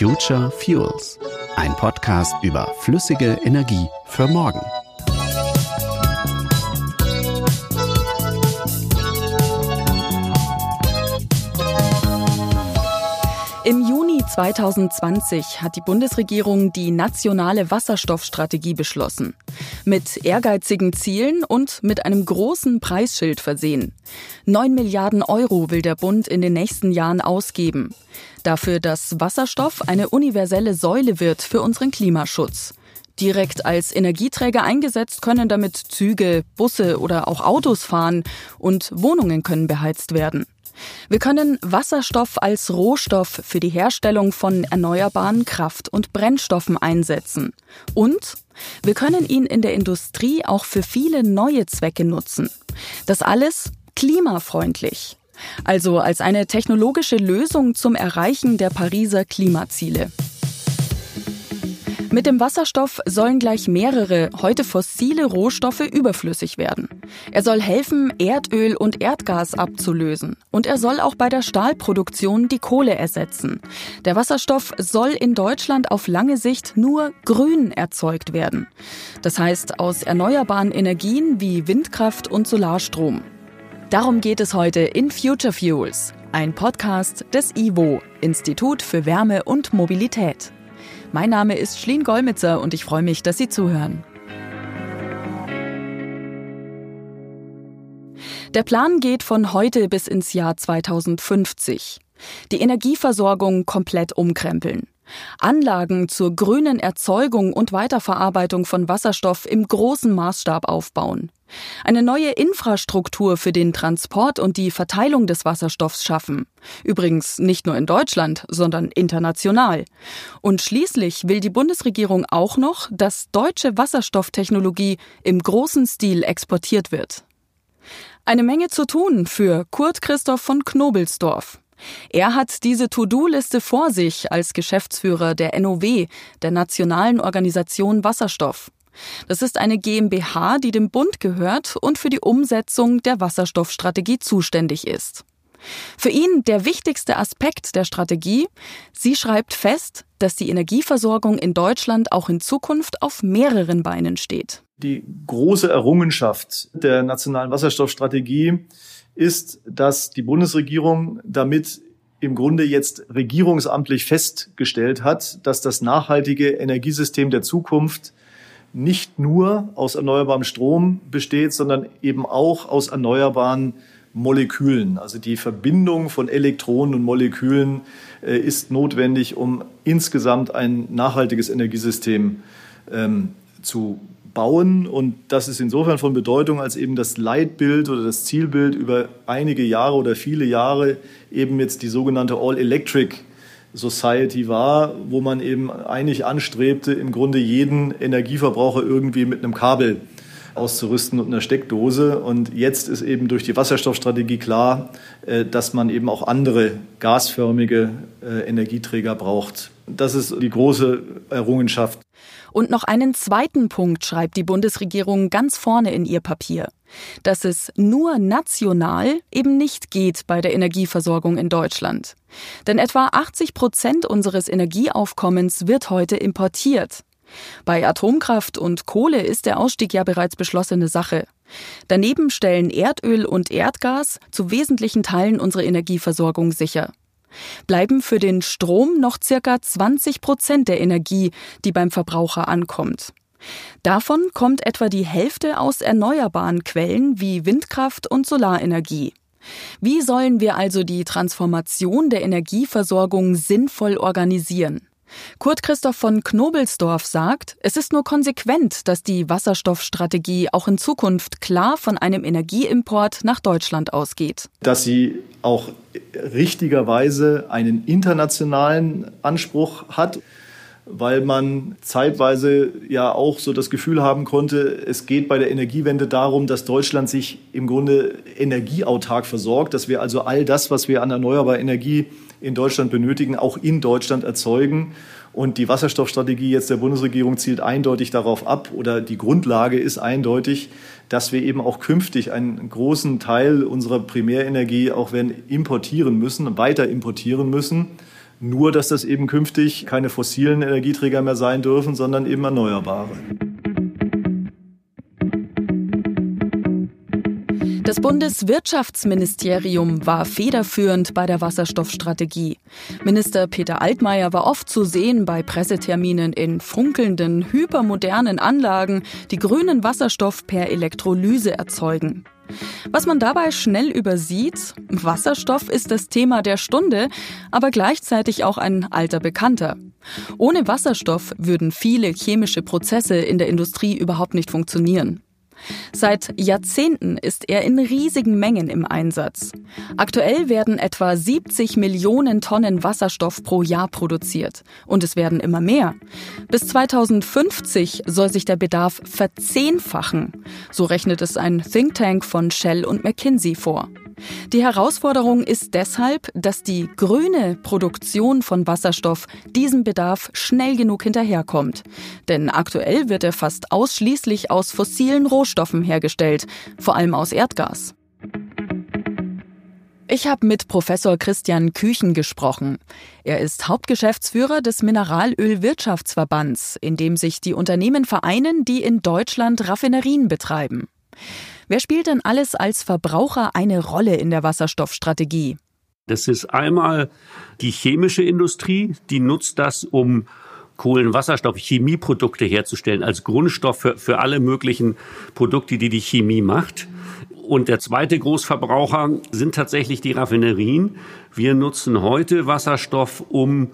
Future Fuels, ein Podcast über flüssige Energie für morgen. 2020 hat die Bundesregierung die nationale Wasserstoffstrategie beschlossen. Mit ehrgeizigen Zielen und mit einem großen Preisschild versehen. Neun Milliarden Euro will der Bund in den nächsten Jahren ausgeben. Dafür, dass Wasserstoff eine universelle Säule wird für unseren Klimaschutz. Direkt als Energieträger eingesetzt können damit Züge, Busse oder auch Autos fahren und Wohnungen können beheizt werden. Wir können Wasserstoff als Rohstoff für die Herstellung von erneuerbaren Kraft- und Brennstoffen einsetzen. Und wir können ihn in der Industrie auch für viele neue Zwecke nutzen. Das alles klimafreundlich. Also als eine technologische Lösung zum Erreichen der Pariser Klimaziele. Mit dem Wasserstoff sollen gleich mehrere heute fossile Rohstoffe überflüssig werden. Er soll helfen, Erdöl und Erdgas abzulösen. Und er soll auch bei der Stahlproduktion die Kohle ersetzen. Der Wasserstoff soll in Deutschland auf lange Sicht nur grün erzeugt werden. Das heißt aus erneuerbaren Energien wie Windkraft und Solarstrom. Darum geht es heute in Future Fuels, ein Podcast des IWO, Institut für Wärme und Mobilität. Mein Name ist Schlien Golmitzer und ich freue mich, dass Sie zuhören. Der Plan geht von heute bis ins Jahr 2050. Die Energieversorgung komplett umkrempeln. Anlagen zur grünen Erzeugung und Weiterverarbeitung von Wasserstoff im großen Maßstab aufbauen. Eine neue Infrastruktur für den Transport und die Verteilung des Wasserstoffs schaffen. Übrigens nicht nur in Deutschland, sondern international. Und schließlich will die Bundesregierung auch noch, dass deutsche Wasserstofftechnologie im großen Stil exportiert wird. Eine Menge zu tun für Kurt Christoph von Knobelsdorf. Er hat diese To-Do-Liste vor sich als Geschäftsführer der NOW, der Nationalen Organisation Wasserstoff. Das ist eine GmbH, die dem Bund gehört und für die Umsetzung der Wasserstoffstrategie zuständig ist. Für ihn der wichtigste Aspekt der Strategie, sie schreibt fest, dass die Energieversorgung in Deutschland auch in Zukunft auf mehreren Beinen steht. Die große Errungenschaft der nationalen Wasserstoffstrategie ist, dass die Bundesregierung damit im Grunde jetzt regierungsamtlich festgestellt hat, dass das nachhaltige Energiesystem der Zukunft nicht nur aus erneuerbarem Strom besteht, sondern eben auch aus erneuerbaren Molekülen. Also die Verbindung von Elektronen und Molekülen äh, ist notwendig, um insgesamt ein nachhaltiges Energiesystem ähm, zu bauen. Und das ist insofern von Bedeutung, als eben das Leitbild oder das Zielbild über einige Jahre oder viele Jahre eben jetzt die sogenannte All-Electric Society war, wo man eben eigentlich anstrebte, im Grunde jeden Energieverbraucher irgendwie mit einem Kabel auszurüsten und einer Steckdose. Und jetzt ist eben durch die Wasserstoffstrategie klar, äh, dass man eben auch andere gasförmige äh, Energieträger braucht. Das ist die große Errungenschaft. Und noch einen zweiten Punkt schreibt die Bundesregierung ganz vorne in ihr Papier. Dass es nur national eben nicht geht bei der Energieversorgung in Deutschland. Denn etwa 80 Prozent unseres Energieaufkommens wird heute importiert. Bei Atomkraft und Kohle ist der Ausstieg ja bereits beschlossene Sache. Daneben stellen Erdöl und Erdgas zu wesentlichen Teilen unsere Energieversorgung sicher. Bleiben für den Strom noch circa 20 Prozent der Energie, die beim Verbraucher ankommt. Davon kommt etwa die Hälfte aus erneuerbaren Quellen wie Windkraft und Solarenergie. Wie sollen wir also die Transformation der Energieversorgung sinnvoll organisieren? Kurt Christoph von Knobelsdorf sagt, es ist nur konsequent, dass die Wasserstoffstrategie auch in Zukunft klar von einem Energieimport nach Deutschland ausgeht. Dass sie auch richtigerweise einen internationalen Anspruch hat weil man zeitweise ja auch so das Gefühl haben konnte, es geht bei der Energiewende darum, dass Deutschland sich im Grunde energieautark versorgt, dass wir also all das, was wir an erneuerbarer Energie in Deutschland benötigen, auch in Deutschland erzeugen. Und die Wasserstoffstrategie jetzt der Bundesregierung zielt eindeutig darauf ab oder die Grundlage ist eindeutig, dass wir eben auch künftig einen großen Teil unserer Primärenergie auch werden importieren müssen, weiter importieren müssen Nur, dass das eben künftig keine fossilen Energieträger mehr sein dürfen, sondern eben erneuerbare. Das Bundeswirtschaftsministerium war federführend bei der Wasserstoffstrategie. Minister Peter Altmaier war oft zu sehen bei Presseterminen in funkelnden, hypermodernen Anlagen, die grünen Wasserstoff per Elektrolyse erzeugen. Was man dabei schnell übersieht, Wasserstoff ist das Thema der Stunde, aber gleichzeitig auch ein alter Bekannter. Ohne Wasserstoff würden viele chemische Prozesse in der Industrie überhaupt nicht funktionieren. Seit Jahrzehnten ist er in riesigen Mengen im Einsatz. Aktuell werden etwa 70 Millionen Tonnen Wasserstoff pro Jahr produziert. Und es werden immer mehr. Bis 2050 soll sich der Bedarf verzehnfachen. So rechnet es ein Think Tank von Shell und McKinsey vor. Die Herausforderung ist deshalb, dass die grüne Produktion von Wasserstoff diesem Bedarf schnell genug hinterherkommt. Denn aktuell wird er fast ausschließlich aus fossilen Rohstoffen hergestellt, vor allem aus Erdgas. Ich habe mit Professor Christian Küchen gesprochen. Er ist Hauptgeschäftsführer des Mineralölwirtschaftsverbands, in dem sich die Unternehmen vereinen, die in Deutschland Raffinerien betreiben. Wer spielt denn alles als Verbraucher eine Rolle in der Wasserstoffstrategie? Das ist einmal die chemische Industrie, die nutzt das, um Kohlenwasserstoff, Chemieprodukte herzustellen, als Grundstoff für, für alle möglichen Produkte, die die Chemie macht. Und der zweite Großverbraucher sind tatsächlich die Raffinerien. Wir nutzen heute Wasserstoff, um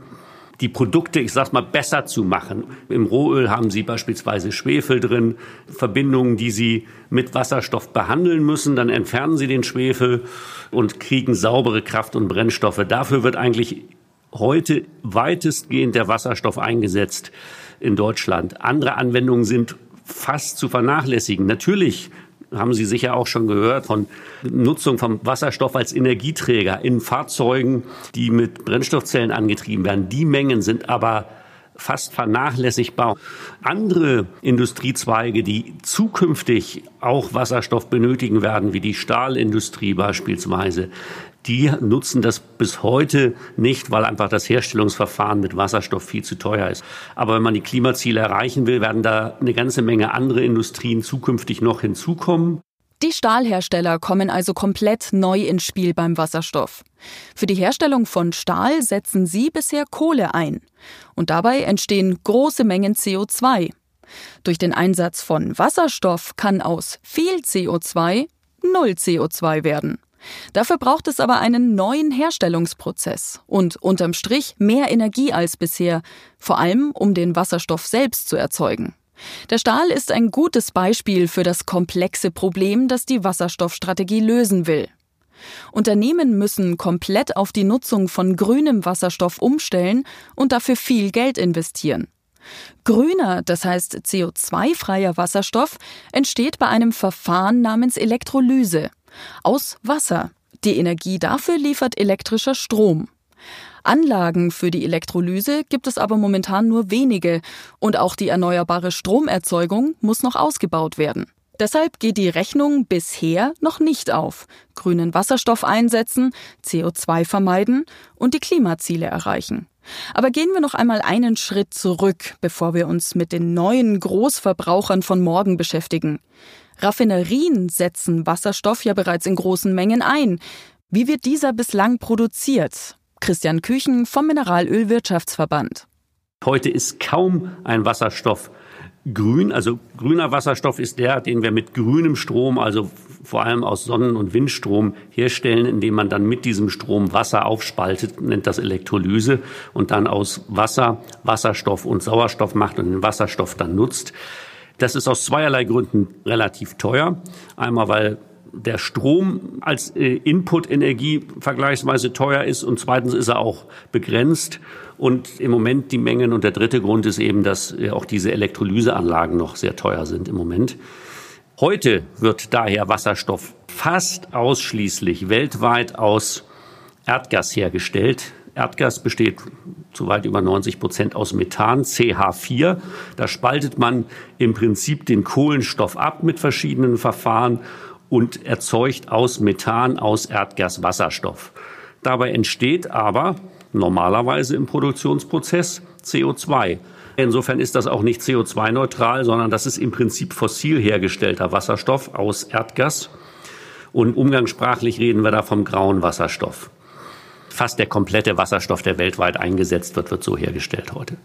die Produkte, ich sag's mal, besser zu machen. Im Rohöl haben Sie beispielsweise Schwefel drin, Verbindungen, die Sie mit Wasserstoff behandeln müssen. Dann entfernen Sie den Schwefel und kriegen saubere Kraft und Brennstoffe. Dafür wird eigentlich heute weitestgehend der Wasserstoff eingesetzt in Deutschland. Andere Anwendungen sind fast zu vernachlässigen. Natürlich haben Sie sicher auch schon gehört von Nutzung von Wasserstoff als Energieträger in Fahrzeugen, die mit Brennstoffzellen angetrieben werden. Die Mengen sind aber fast vernachlässigbar. Andere Industriezweige, die zukünftig auch Wasserstoff benötigen werden, wie die Stahlindustrie beispielsweise, die nutzen das bis heute nicht, weil einfach das Herstellungsverfahren mit Wasserstoff viel zu teuer ist. Aber wenn man die Klimaziele erreichen will, werden da eine ganze Menge andere Industrien zukünftig noch hinzukommen. Die Stahlhersteller kommen also komplett neu ins Spiel beim Wasserstoff. Für die Herstellung von Stahl setzen sie bisher Kohle ein. Und dabei entstehen große Mengen CO2. Durch den Einsatz von Wasserstoff kann aus viel CO2 null CO2 werden. Dafür braucht es aber einen neuen Herstellungsprozess und unterm Strich mehr Energie als bisher, vor allem um den Wasserstoff selbst zu erzeugen. Der Stahl ist ein gutes Beispiel für das komplexe Problem, das die Wasserstoffstrategie lösen will. Unternehmen müssen komplett auf die Nutzung von grünem Wasserstoff umstellen und dafür viel Geld investieren. Grüner, das heißt CO2-freier Wasserstoff, entsteht bei einem Verfahren namens Elektrolyse aus Wasser. Die Energie dafür liefert elektrischer Strom. Anlagen für die Elektrolyse gibt es aber momentan nur wenige und auch die erneuerbare Stromerzeugung muss noch ausgebaut werden. Deshalb geht die Rechnung bisher noch nicht auf. Grünen Wasserstoff einsetzen, CO2 vermeiden und die Klimaziele erreichen. Aber gehen wir noch einmal einen Schritt zurück, bevor wir uns mit den neuen Großverbrauchern von morgen beschäftigen. Raffinerien setzen Wasserstoff ja bereits in großen Mengen ein. Wie wird dieser bislang produziert? Christian Küchen vom Mineralölwirtschaftsverband. Heute ist kaum ein Wasserstoff grün. Also grüner Wasserstoff ist der, den wir mit grünem Strom, also vor allem aus Sonnen- und Windstrom herstellen, indem man dann mit diesem Strom Wasser aufspaltet, nennt das Elektrolyse und dann aus Wasser Wasserstoff und Sauerstoff macht und den Wasserstoff dann nutzt. Das ist aus zweierlei Gründen relativ teuer. Einmal, weil der Strom als äh, Input-Energie vergleichsweise teuer ist und zweitens ist er auch begrenzt und im Moment die Mengen. Und der dritte Grund ist eben, dass äh, auch diese Elektrolyseanlagen noch sehr teuer sind im Moment. Heute wird daher Wasserstoff fast ausschließlich weltweit aus Erdgas hergestellt. Erdgas besteht zu weit über 90 Prozent aus Methan, CH4. Da spaltet man im Prinzip den Kohlenstoff ab mit verschiedenen Verfahren und erzeugt aus Methan, aus Erdgas Wasserstoff. Dabei entsteht aber normalerweise im Produktionsprozess CO2. Insofern ist das auch nicht CO2-neutral, sondern das ist im Prinzip fossil hergestellter Wasserstoff aus Erdgas. Und umgangssprachlich reden wir da vom grauen Wasserstoff. Fast der komplette Wasserstoff, der weltweit eingesetzt wird, wird so hergestellt heute.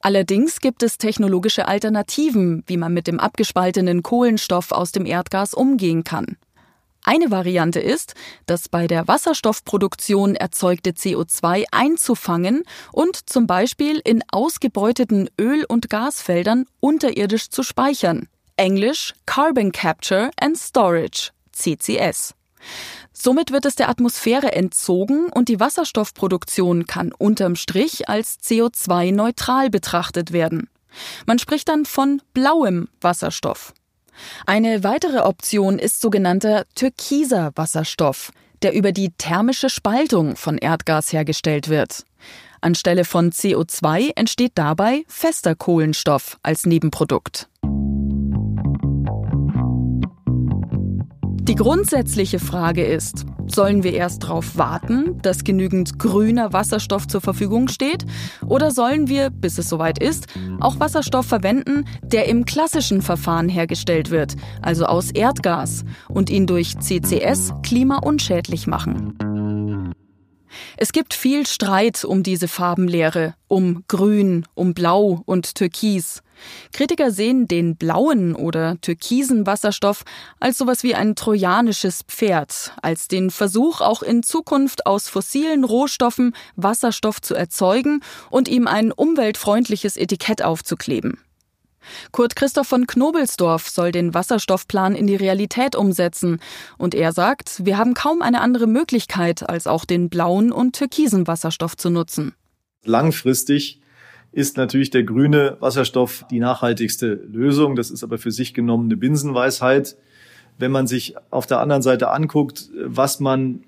Allerdings gibt es technologische Alternativen, wie man mit dem abgespaltenen Kohlenstoff aus dem Erdgas umgehen kann. Eine Variante ist, das bei der Wasserstoffproduktion erzeugte CO2 einzufangen und zum Beispiel in ausgebeuteten Öl- und Gasfeldern unterirdisch zu speichern. Englisch Carbon Capture and Storage, CCS. Somit wird es der Atmosphäre entzogen und die Wasserstoffproduktion kann unterm Strich als CO2-neutral betrachtet werden. Man spricht dann von blauem Wasserstoff. Eine weitere Option ist sogenannter türkiser Wasserstoff, der über die thermische Spaltung von Erdgas hergestellt wird. Anstelle von CO2 entsteht dabei fester Kohlenstoff als Nebenprodukt. Die grundsätzliche Frage ist, sollen wir erst darauf warten, dass genügend grüner Wasserstoff zur Verfügung steht? Oder sollen wir, bis es soweit ist, auch Wasserstoff verwenden, der im klassischen Verfahren hergestellt wird, also aus Erdgas, und ihn durch CCS klimaunschädlich machen? Es gibt viel Streit um diese Farbenlehre, um Grün, um Blau und Türkis. Kritiker sehen den blauen oder türkisen Wasserstoff als sowas wie ein trojanisches Pferd, als den Versuch, auch in Zukunft aus fossilen Rohstoffen Wasserstoff zu erzeugen und ihm ein umweltfreundliches Etikett aufzukleben. Kurt Christoph von Knobelsdorf soll den Wasserstoffplan in die Realität umsetzen. Und er sagt, wir haben kaum eine andere Möglichkeit, als auch den blauen und türkisen Wasserstoff zu nutzen. Langfristig ist natürlich der grüne Wasserstoff die nachhaltigste Lösung. Das ist aber für sich genommen eine Binsenweisheit. Wenn man sich auf der anderen Seite anguckt, was man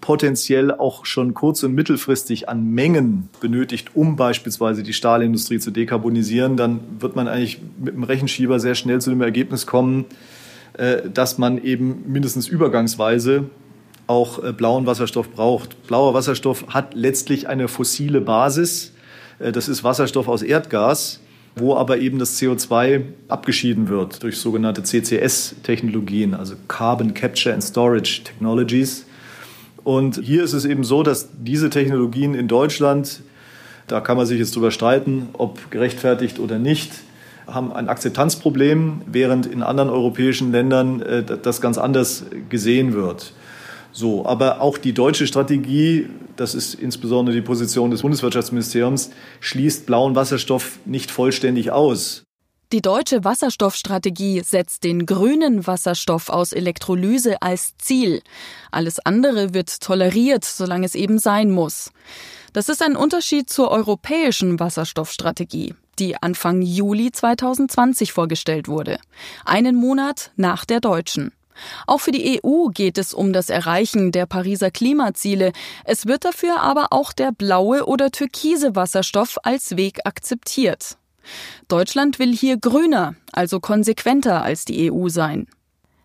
potenziell auch schon kurz- und mittelfristig an Mengen benötigt, um beispielsweise die Stahlindustrie zu dekarbonisieren, dann wird man eigentlich mit dem Rechenschieber sehr schnell zu dem Ergebnis kommen, äh, dass man eben mindestens übergangsweise auch äh, blauen Wasserstoff braucht. Blauer Wasserstoff hat letztlich eine fossile Basis. Äh, das ist Wasserstoff aus Erdgas, wo aber eben das CO2 abgeschieden wird durch sogenannte CCS-Technologien, also Carbon Capture and Storage Technologies. Und hier ist es eben so, dass diese Technologien in Deutschland, da kann man sich jetzt drüber streiten, ob gerechtfertigt oder nicht, haben ein Akzeptanzproblem, während in anderen europäischen Ländern äh, das ganz anders gesehen wird. So, aber auch die deutsche Strategie, das ist insbesondere die Position des Bundeswirtschaftsministeriums, schließt blauen Wasserstoff nicht vollständig aus. Die deutsche Wasserstoffstrategie setzt den grünen Wasserstoff aus Elektrolyse als Ziel. Alles andere wird toleriert, solange es eben sein muss. Das ist ein Unterschied zur europäischen Wasserstoffstrategie, die Anfang Juli 2020 vorgestellt wurde. Einen Monat nach der deutschen. Auch für die EU geht es um das Erreichen der Pariser Klimaziele. Es wird dafür aber auch der blaue oder türkise Wasserstoff als Weg akzeptiert. Deutschland will hier grüner, also konsequenter als die EU sein.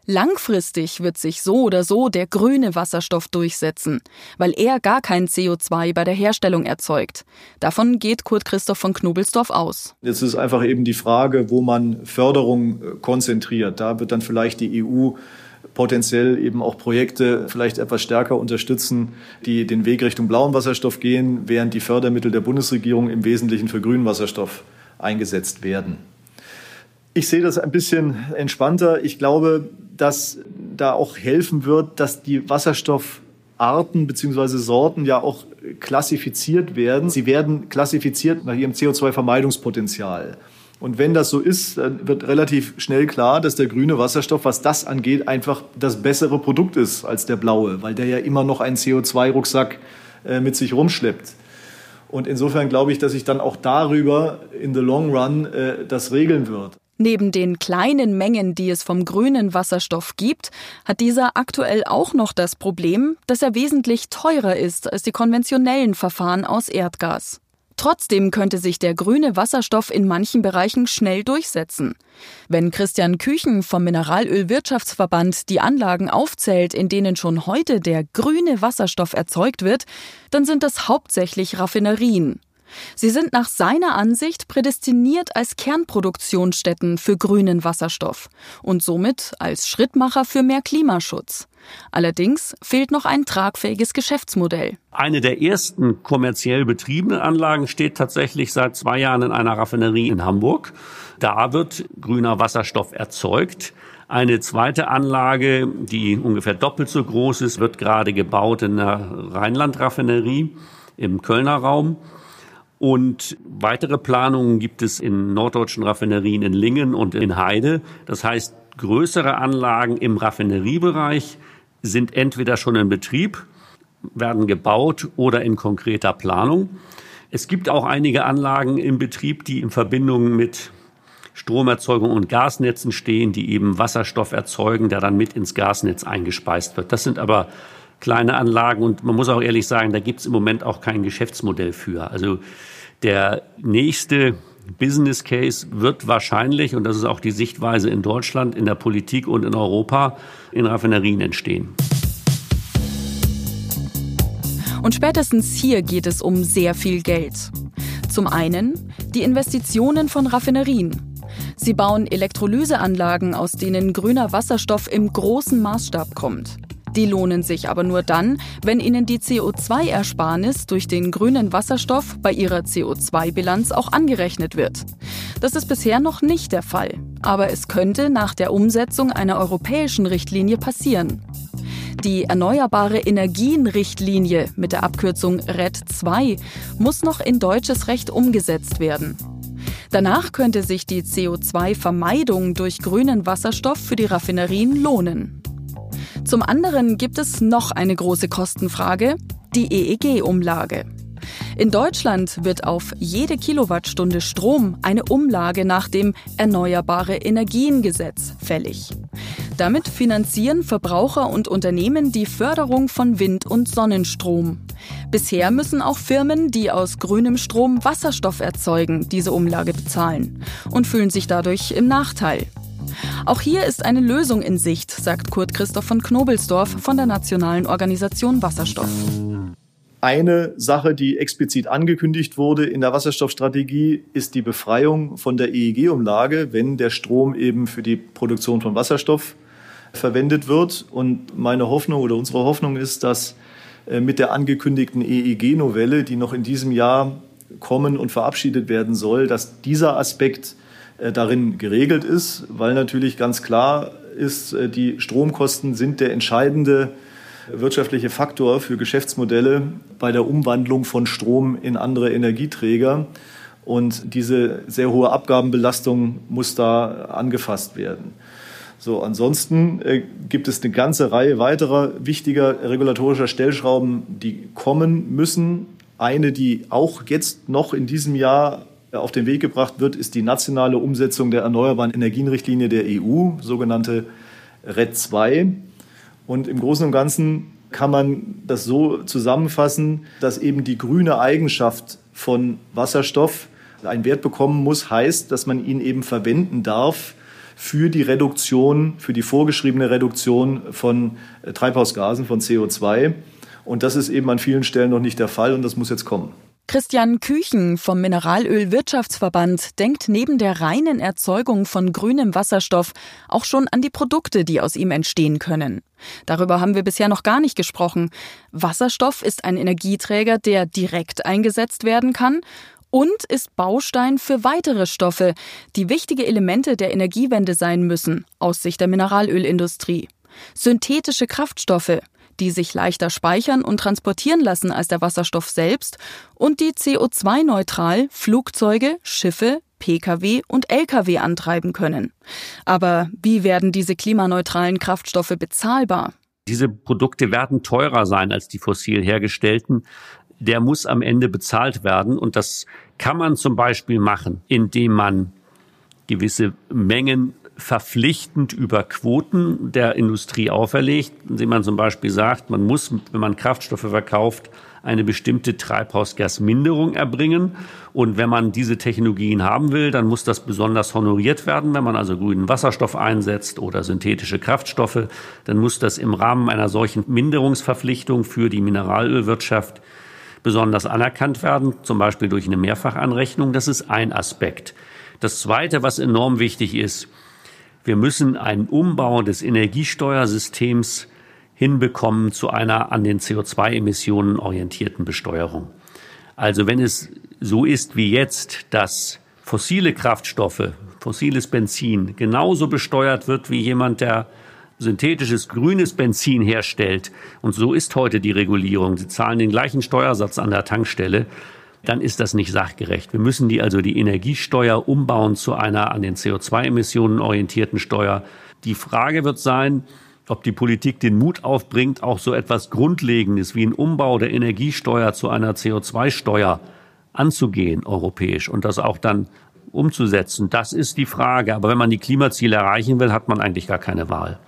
Langfristig wird sich so oder so der grüne Wasserstoff durchsetzen, weil er gar kein CO2 bei der Herstellung erzeugt. Davon geht Kurt Christoph von Knobelsdorf aus. Jetzt ist einfach eben die Frage, wo man Förderung äh, konzentriert. Da wird dann vielleicht die EU potenziell eben auch Projekte vielleicht etwas stärker unterstützen, die den Weg Richtung blauen Wasserstoff gehen, während die Fördermittel der Bundesregierung im Wesentlichen für grünen Wasserstoff eingesetzt werden. Ich sehe das ein bisschen entspannter. Ich glaube, dass da auch helfen wird, dass die Wasserstoffarten bzw. Sorten ja auch klassifiziert werden. Sie werden klassifiziert nach ihrem CO2-Vermeidungspotenzial. Und wenn das so ist, dann wird relativ schnell klar, dass der grüne Wasserstoff, was das angeht, einfach das bessere Produkt ist als der blaue, weil der ja immer noch einen CO2-Rucksack äh, mit sich rumschleppt. Und insofern glaube ich, dass sich dann auch darüber in the long run äh, das regeln wird. Neben den kleinen Mengen, die es vom grünen Wasserstoff gibt, hat dieser aktuell auch noch das Problem, dass er wesentlich teurer ist als die konventionellen Verfahren aus Erdgas. Trotzdem könnte sich der grüne Wasserstoff in manchen Bereichen schnell durchsetzen. Wenn Christian Küchen vom Mineralölwirtschaftsverband die Anlagen aufzählt, in denen schon heute der grüne Wasserstoff erzeugt wird, dann sind das hauptsächlich Raffinerien. Sie sind nach seiner Ansicht prädestiniert als Kernproduktionsstätten für grünen Wasserstoff und somit als Schrittmacher für mehr Klimaschutz. Allerdings fehlt noch ein tragfähiges Geschäftsmodell. Eine der ersten kommerziell betriebenen Anlagen steht tatsächlich seit zwei Jahren in einer Raffinerie in Hamburg. Da wird grüner Wasserstoff erzeugt. Eine zweite Anlage, die ungefähr doppelt so groß ist, wird gerade gebaut in der Rheinland-Raffinerie im Kölner Raum. Und weitere Planungen gibt es in norddeutschen Raffinerien in Lingen und in Heide. Das heißt, größere Anlagen im Raffineriebereich sind entweder schon in Betrieb, werden gebaut oder in konkreter Planung. Es gibt auch einige Anlagen im Betrieb, die in Verbindung mit Stromerzeugung und Gasnetzen stehen, die eben Wasserstoff erzeugen, der dann mit ins Gasnetz eingespeist wird. Das sind aber kleine Anlagen und man muss auch ehrlich sagen, da gibt es im Moment auch kein Geschäftsmodell für. Also der nächste Business Case wird wahrscheinlich, und das ist auch die Sichtweise in Deutschland, in der Politik und in Europa, in Raffinerien entstehen. Und spätestens hier geht es um sehr viel Geld. Zum einen die Investitionen von Raffinerien. Sie bauen Elektrolyseanlagen, aus denen grüner Wasserstoff im großen Maßstab kommt. Die lohnen sich aber nur dann, wenn ihnen die CO2-Ersparnis durch den grünen Wasserstoff bei ihrer CO2-Bilanz auch angerechnet wird. Das ist bisher noch nicht der Fall, aber es könnte nach der Umsetzung einer europäischen Richtlinie passieren. Die Erneuerbare Energien-Richtlinie mit der Abkürzung RED 2 muss noch in deutsches Recht umgesetzt werden. Danach könnte sich die CO2-Vermeidung durch grünen Wasserstoff für die Raffinerien lohnen. Zum anderen gibt es noch eine große Kostenfrage, die EEG-Umlage. In Deutschland wird auf jede Kilowattstunde Strom eine Umlage nach dem Erneuerbare Energiengesetz fällig. Damit finanzieren Verbraucher und Unternehmen die Förderung von Wind- und Sonnenstrom. Bisher müssen auch Firmen, die aus grünem Strom Wasserstoff erzeugen, diese Umlage bezahlen und fühlen sich dadurch im Nachteil. Auch hier ist eine Lösung in Sicht, sagt Kurt Christoph von Knobelsdorf von der Nationalen Organisation Wasserstoff. Eine Sache, die explizit angekündigt wurde in der Wasserstoffstrategie, ist die Befreiung von der EEG-Umlage, wenn der Strom eben für die Produktion von Wasserstoff verwendet wird. Und meine Hoffnung oder unsere Hoffnung ist, dass äh, mit der angekündigten EEG-Novelle, die noch in diesem Jahr kommen und verabschiedet werden soll, dass dieser Aspekt darin geregelt ist, weil natürlich ganz klar ist, äh, die Stromkosten sind der entscheidende wirtschaftliche Faktor für Geschäftsmodelle bei der Umwandlung von Strom in andere Energieträger. Und diese sehr hohe Abgabenbelastung muss da angefasst werden. So, ansonsten äh, gibt es eine ganze Reihe weiterer wichtiger regulatorischer Stellschrauben, die kommen müssen. Eine, die auch jetzt noch in diesem Jahr auf den Weg gebracht wird, ist die nationale Umsetzung der Erneuerbaren Energienrichtlinie der EU, sogenannte RED 2. Und im Großen und Ganzen kann man das so zusammenfassen, dass eben die grüne Eigenschaft von Wasserstoff einen Wert bekommen muss, heißt, dass man ihn eben verwenden darf für die Reduktion, für die vorgeschriebene Reduktion von Treibhausgasen, von CO2. Und das ist eben an vielen Stellen noch nicht der Fall und das muss jetzt kommen. Christian Küchen vom Mineralölwirtschaftsverband denkt neben der reinen Erzeugung von grünem Wasserstoff auch schon an die Produkte, die aus ihm entstehen können. Darüber haben wir bisher noch gar nicht gesprochen. Wasserstoff ist ein Energieträger, der direkt eingesetzt werden kann und ist Baustein für weitere Stoffe, die wichtige Elemente der Energiewende sein müssen, aus Sicht der Mineralölindustrie. Synthetische Kraftstoffe, die sich leichter speichern und transportieren lassen als der Wasserstoff selbst und die CO2-neutral Flugzeuge, Schiffe, Pkw und Lkw antreiben können. Aber wie werden diese klimaneutralen Kraftstoffe bezahlbar? Diese Produkte werden teurer sein als die fossil hergestellten. Der muss am Ende bezahlt werden und das kann man zum Beispiel machen, indem man gewisse Mengen verpflichtend über Quoten der Industrie auferlegt, indem man zum Beispiel sagt, man muss, wenn man Kraftstoffe verkauft, eine bestimmte Treibhausgasminderung erbringen. Und wenn man diese Technologien haben will, dann muss das besonders honoriert werden. Wenn man also grünen Wasserstoff einsetzt oder synthetische Kraftstoffe, dann muss das im Rahmen einer solchen Minderungsverpflichtung für die Mineralölwirtschaft besonders anerkannt werden, zum Beispiel durch eine Mehrfachanrechnung. Das ist ein Aspekt. Das Zweite, was enorm wichtig ist, wir müssen einen Umbau des Energiesteuersystems hinbekommen zu einer an den CO2-Emissionen orientierten Besteuerung. Also wenn es so ist wie jetzt, dass fossile Kraftstoffe, fossiles Benzin genauso besteuert wird wie jemand, der synthetisches grünes Benzin herstellt, und so ist heute die Regulierung, sie zahlen den gleichen Steuersatz an der Tankstelle, dann ist das nicht sachgerecht. Wir müssen die also die Energiesteuer umbauen zu einer an den CO2-Emissionen orientierten Steuer. Die Frage wird sein, ob die Politik den Mut aufbringt, auch so etwas Grundlegendes wie ein Umbau der Energiesteuer zu einer CO2-Steuer anzugehen, europäisch, und das auch dann umzusetzen. Das ist die Frage. Aber wenn man die Klimaziele erreichen will, hat man eigentlich gar keine Wahl.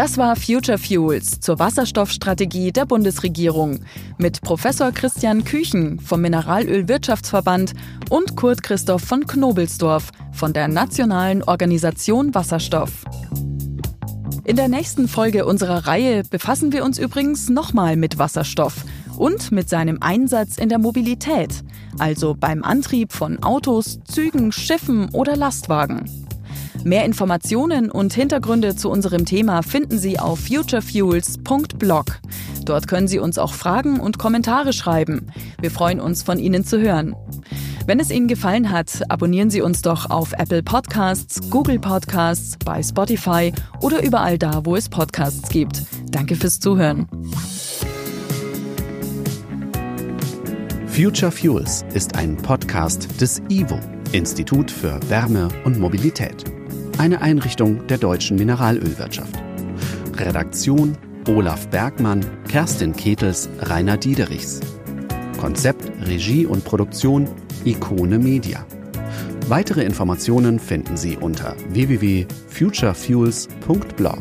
Das war Future Fuels zur Wasserstoffstrategie der Bundesregierung mit Professor Christian Küchen vom Mineralölwirtschaftsverband und Kurt Christoph von Knobelsdorf von der Nationalen Organisation Wasserstoff. In der nächsten Folge unserer Reihe befassen wir uns übrigens nochmal mit Wasserstoff und mit seinem Einsatz in der Mobilität, also beim Antrieb von Autos, Zügen, Schiffen oder Lastwagen. Mehr Informationen und Hintergründe zu unserem Thema finden Sie auf futurefuels.blog. Dort können Sie uns auch Fragen und Kommentare schreiben. Wir freuen uns, von Ihnen zu hören. Wenn es Ihnen gefallen hat, abonnieren Sie uns doch auf Apple Podcasts, Google Podcasts, bei Spotify oder überall da, wo es Podcasts gibt. Danke fürs Zuhören. Future Fuels ist ein Podcast des IWO, Institut für Wärme und Mobilität eine Einrichtung der deutschen Mineralölwirtschaft. Redaktion Olaf Bergmann, Kerstin Ketels, Rainer Diederichs. Konzept, Regie und Produktion Ikone Media. Weitere Informationen finden Sie unter www.futurefuels.blog.